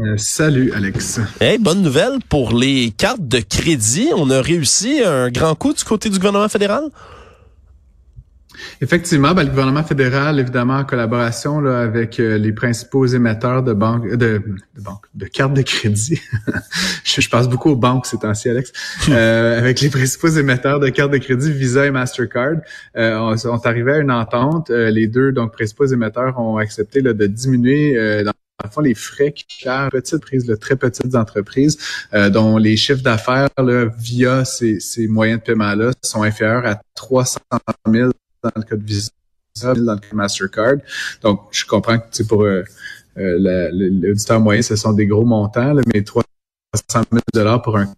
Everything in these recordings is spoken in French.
Euh, salut Alex. Hey, bonne nouvelle pour les cartes de crédit. On a réussi un grand coup du côté du gouvernement fédéral? Effectivement, ben, le gouvernement fédéral, évidemment, en collaboration là, avec euh, les principaux émetteurs de banques, de, de banques, de cartes de crédit. je, je passe beaucoup aux banques ces temps-ci, Alex. Euh, avec les principaux émetteurs de cartes de crédit, Visa et Mastercard, euh, on, on est arrivé à une entente. Euh, les deux donc principaux émetteurs ont accepté là, de diminuer euh, dans fond, les frais qui gèrent petites prises, là, très petites entreprises, euh, dont les chiffres d'affaires via ces, ces moyens de paiement-là sont inférieurs à 300 000 dans le cas de Visa, 1000 dans le cas de Mastercard. Donc, je comprends que pour euh, euh, l'auditeur moyen, ce sont des gros montants, là, mais 300 000 dollars pour un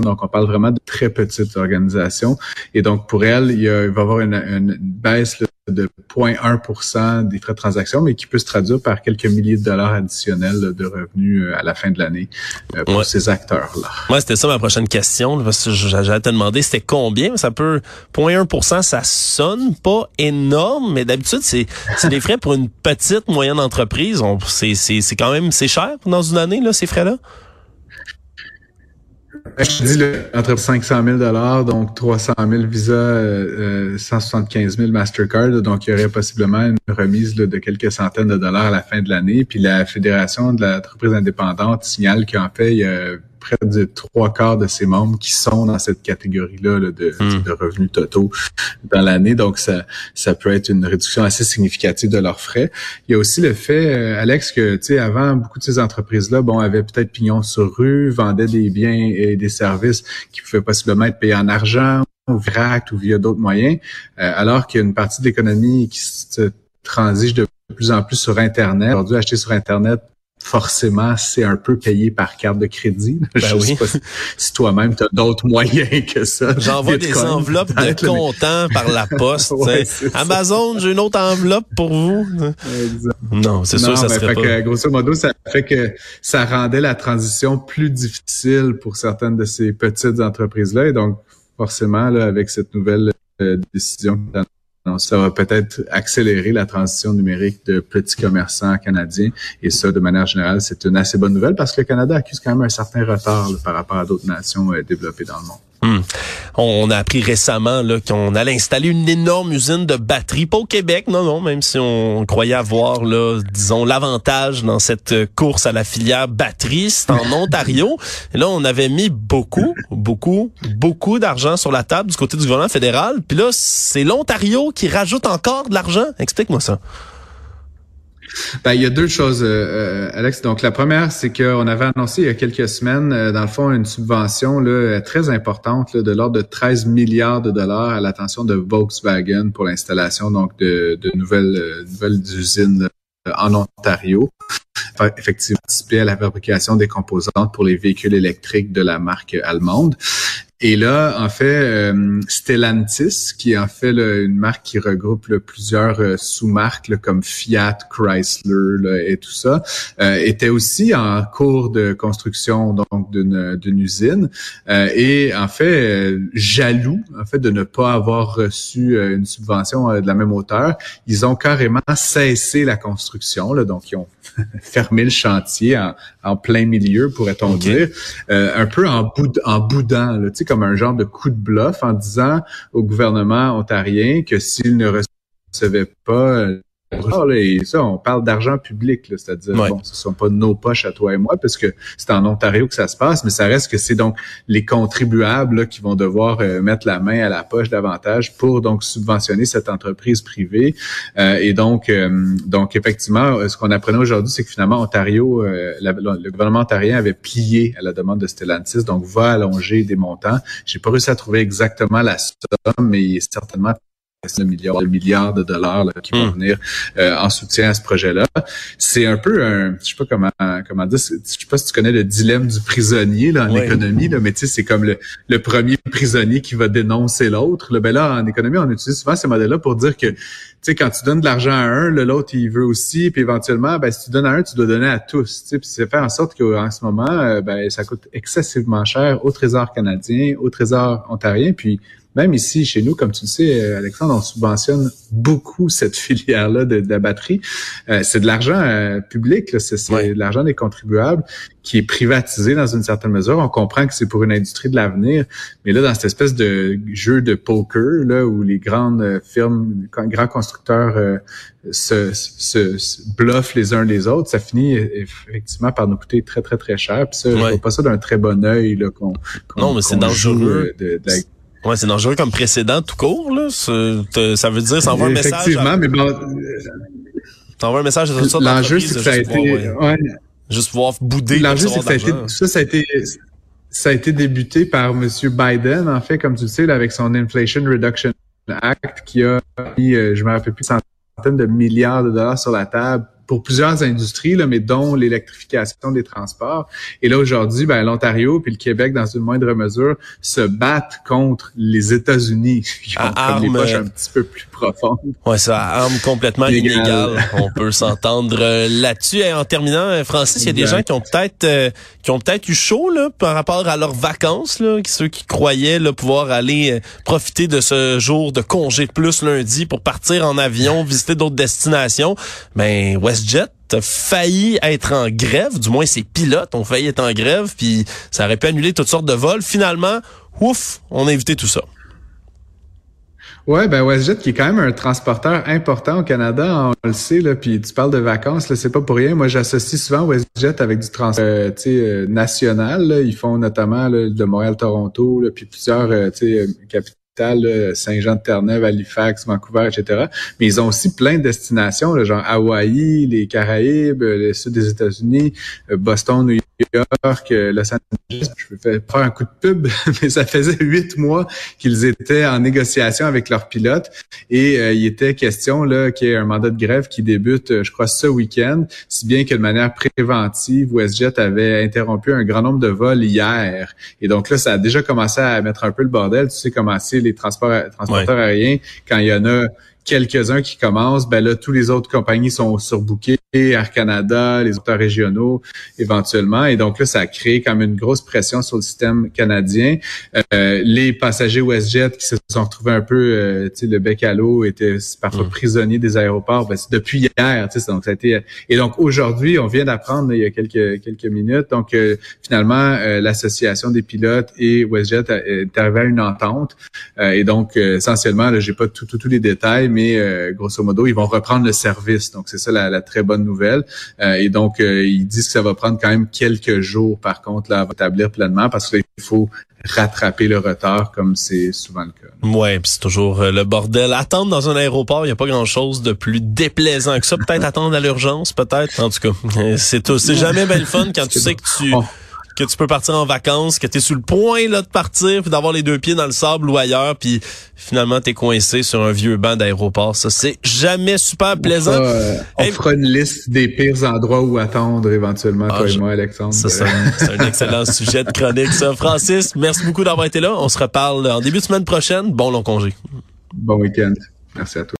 donc on parle vraiment de très petites organisations. Et donc pour elle, il, il va y avoir une, une baisse là, de 0,1% des frais de transaction, mais qui peut se traduire par quelques milliers de dollars additionnels de revenus euh, à la fin de l'année euh, pour Ouais. ces acteurs-là. Moi, c'était ça ma prochaine question. j'allais te demander c'était combien? Ça peut 0.1% ça sonne pas énorme, mais d'habitude c'est des frais pour une petite moyenne entreprise. C'est quand même c'est cher dans une année là ces frais là. Je dis entre 500 000 dollars, donc 300 000 Visa, euh, euh, 175 000 Mastercard. Donc, il y aurait possiblement une remise là, de quelques centaines de dollars à la fin de l'année. Puis la Fédération de l'entreprise indépendante signale qu'en fait, il y a près de trois quarts de ses membres qui sont dans cette catégorie-là là, de, Hmm. de revenus totaux dans l'année. Donc, ça, ça peut être une réduction assez significative de leurs frais. Il y a aussi le fait, euh, Alex, que tu sais, avant, beaucoup de ces entreprises-là, bon, avaient peut-être pignon sur rue, vendaient des biens et des services qui pouvaient possiblement être payés en argent ou VRAC ou via d'autres moyens, euh, alors qu'il y a une partie de l'économie qui se transige de plus en plus sur Internet. Aujourd'hui, acheter sur Internet, forcément, c'est un peu payé par carte de crédit. Je Ben sais oui. pas si, si toi-même, tu as d'autres moyens que ça. J'envoie des enveloppes de comptant par la poste. Ouais. Amazon, j'ai une autre enveloppe pour vous. Exact. Non, c'est sûr ça ben, serait fait pas. que, grosso modo, ça fait que ça rendait la transition plus difficile pour certaines de ces petites entreprises-là. Et donc, forcément, là, avec cette nouvelle euh, décision, ça va peut-être accélérer la transition numérique de petits commerçants canadiens. Et ça, de manière générale, c'est une assez bonne nouvelle parce que le Canada accuse quand même un certain retard par rapport à d'autres nations euh, développées dans le monde. On a appris récemment là, qu'on allait installer une énorme usine de batteries, pas au Québec, non, non, même si on croyait avoir, là, disons, l'avantage dans cette euh, course à la filière batterie, c'est en Ontario. Et là, on avait mis beaucoup, beaucoup, beaucoup d'argent sur la table du côté du gouvernement fédéral. Puis là, c'est l'Ontario qui rajoute encore de l'argent. Explique-moi ça. Ben, il y a deux choses, euh, euh, Alex. Donc, la première, c'est qu'on avait annoncé il y a quelques semaines, euh, dans le fond, une subvention là, euh, très importante là, de l'ordre de 13 milliards de dollars à l'attention de Volkswagen pour l'installation donc de, de nouvelles, euh, nouvelles usines en Ontario. Effectivement, participer à la fabrication des composantes pour les véhicules électriques de la marque allemande. Et là, en fait, euh, Stellantis, qui est en fait là, une marque qui regroupe là, plusieurs euh, sous-marques là, comme Fiat, Chrysler là, et tout ça, euh, était aussi en cours de construction donc d'une d'une usine. Euh, et en fait, euh, jaloux en fait de ne pas avoir reçu euh, une subvention euh, de la même hauteur, ils ont carrément cessé la construction. Là, donc, ils ont fermé le chantier en, en plein milieu, pourrait-on Ok. dire, euh, un peu en, boud en boudant, là, tu sais, comme un genre de coup de bluff en disant au gouvernement ontarien que s'il ne recevait pas euh, et ça, on parle d'argent public, c'est-à-dire, bon, ce sont pas nos poches à toi et moi, parce que c'est en Ontario que ça se passe, mais ça reste que c'est donc les contribuables qui vont devoir euh, mettre la main à la poche davantage pour donc subventionner cette entreprise privée. Euh, et donc, euh, donc effectivement, ce qu'on apprenait aujourd'hui, c'est que finalement, Ontario, le gouvernement ontarien avait plié à la demande de Stellantis, donc va allonger des montants. J'ai pas réussi à trouver exactement la somme, mais il est certainement de milliards, de milliards de dollars qui vont hmm. venir euh, en soutien à ce projet-là. C'est un peu un, je sais pas comment comment dire, je sais pas si tu connais le dilemme du prisonnier là, en économie, là, mais tu sais c'est comme le, le, premier prisonnier qui va dénoncer l'autre. Ben là en économie on utilise souvent ces modèles-là pour dire que tu sais quand tu donnes de l'argent à un, l'autre il veut aussi, puis éventuellement ben si tu donnes à un tu dois donner à tous. Tu sais, puis c'est faire en sorte qu'en ce moment euh, ben ça coûte excessivement cher au Trésor canadien, au Trésor ontarien, puis même ici, chez nous, comme tu le sais, euh, Alexandre, on subventionne beaucoup cette filière-là de, la batterie. Euh, c'est de l'argent euh, public, c'est de l'argent des contribuables qui est privatisé dans une certaine mesure. On comprend que c'est pour une industrie de l'avenir, mais là, dans cette espèce de jeu de poker, là, où les grandes firmes, grands constructeurs se, se, bluffent les uns les autres, ça finit effectivement par nous coûter très, très, très cher. Puis ça, je vois pas ça d'un très bon œil qu'on Non, mais c'est dangereux. De, Ouais, c'est dangereux comme précédent tout court, là. Ça veut dire, ça envoie un message. Effectivement, mais bon. Ça envoie un message à toute sorte L'enjeu, c'est que ça a été, ouais. Juste pouvoir bouder. L'enjeu, c'est que ça a été, ça, ça a été, ça a été débuté par M. Biden, en fait, comme tu le sais, là, avec son Inflation Reduction Act, qui a mis, euh, je me rappelle plus, centaines de milliards de dollars sur la table pour plusieurs industries, là, mais dont l'électrification des transports. Et là, aujourd'hui, ben, l'Ontario puis le Québec, dans une moindre mesure, se battent contre les États-Unis, qui ont comme les poches un petit peu plus profondes. Ouais, ça arme complètement illégal. On peut s'entendre euh, là-dessus. Et en terminant, euh, Francis, il y a des gens qui ont peut-être euh, qui ont peut-être eu chaud là, par rapport à leurs vacances, là, ceux qui croyaient là, pouvoir aller profiter de ce jour de congé de plus lundi pour partir en avion, visiter d'autres destinations. Ben, West Jet a failli être en grève, du moins ses pilotes ont failli être en grève, puis ça aurait pu annuler toutes sortes de vols. Finalement, ouf, on a évité tout ça. Ouais, ben WestJet qui est quand même un transporteur important au Canada, on le sait là. Puis tu parles de vacances, là, c'est pas pour rien. Moi, j'associe souvent WestJet avec du transport, euh, euh, national. Ils font notamment de Montréal-Toronto, puis plusieurs, euh, tu sais, capitales Saint-Jean-de-Terre-Neuve, Halifax, Vancouver, etc. Mais ils ont aussi plein de destinations, là, genre Hawaï, les Caraïbes, le sud des États-Unis, Boston, New York, Los Angeles. Je vais faire un coup de pub, mais ça faisait huit mois qu'ils étaient en négociation avec leurs pilotes et euh, il était question là qu'il y ait un mandat de grève qui débute, euh, je crois, ce week-end, si bien que de manière préventive, WestJet avait interrompu un grand nombre de vols hier. Et donc là, ça a déjà commencé à mettre un peu le bordel. Tu sais comment c'est les transports, transporteurs aériens quand il y en a quelques-uns qui commencent, ben là, tous les autres compagnies sont surbookées, Air Canada, les auteurs régionaux, éventuellement. Et donc là, ça a créé comme une grosse pression sur le système canadien. Euh, les passagers WestJet qui se sont retrouvés un peu, euh, tu sais, le bec à l'eau, étaient parfois mm. prisonniers des aéroports. Ben, depuis hier, tu sais, donc ça a été... Et donc aujourd'hui, on vient d'apprendre il y a quelques quelques minutes, donc euh, finalement, euh, l'association des pilotes et WestJet est arrivé à une entente. et donc, essentiellement, là, j'ai pas tous les détails, mais euh, grosso modo, ils vont reprendre le service. Donc, c'est ça la, très bonne nouvelle. Euh, et donc, euh, ils disent que ça va prendre quand même quelques jours, par contre, là, à établir pleinement, parce qu'il faut rattraper le retard comme c'est souvent le cas. Ouais, c'est toujours le bordel. Attendre dans un aéroport, il n'y a pas grand-chose de plus déplaisant que ça. Peut-être attendre à l'urgence, peut-être. En tout cas, c'est tout. C'est jamais belle fun quand tu sais que tu que tu peux partir en vacances, que tu es sur le point là de partir, puis d'avoir les deux pieds dans le sable ou ailleurs, puis finalement tu es coincé sur un vieux banc d'aéroport. Ça c'est jamais super plaisant. On, fera, une liste des pires endroits où attendre éventuellement ah, toi et moi Alexandre. c'est un excellent sujet de chronique ça. Francis, merci beaucoup d'avoir été là. On se reparle en début de semaine prochaine. Bon long congé. Bon week-end. Merci à toi.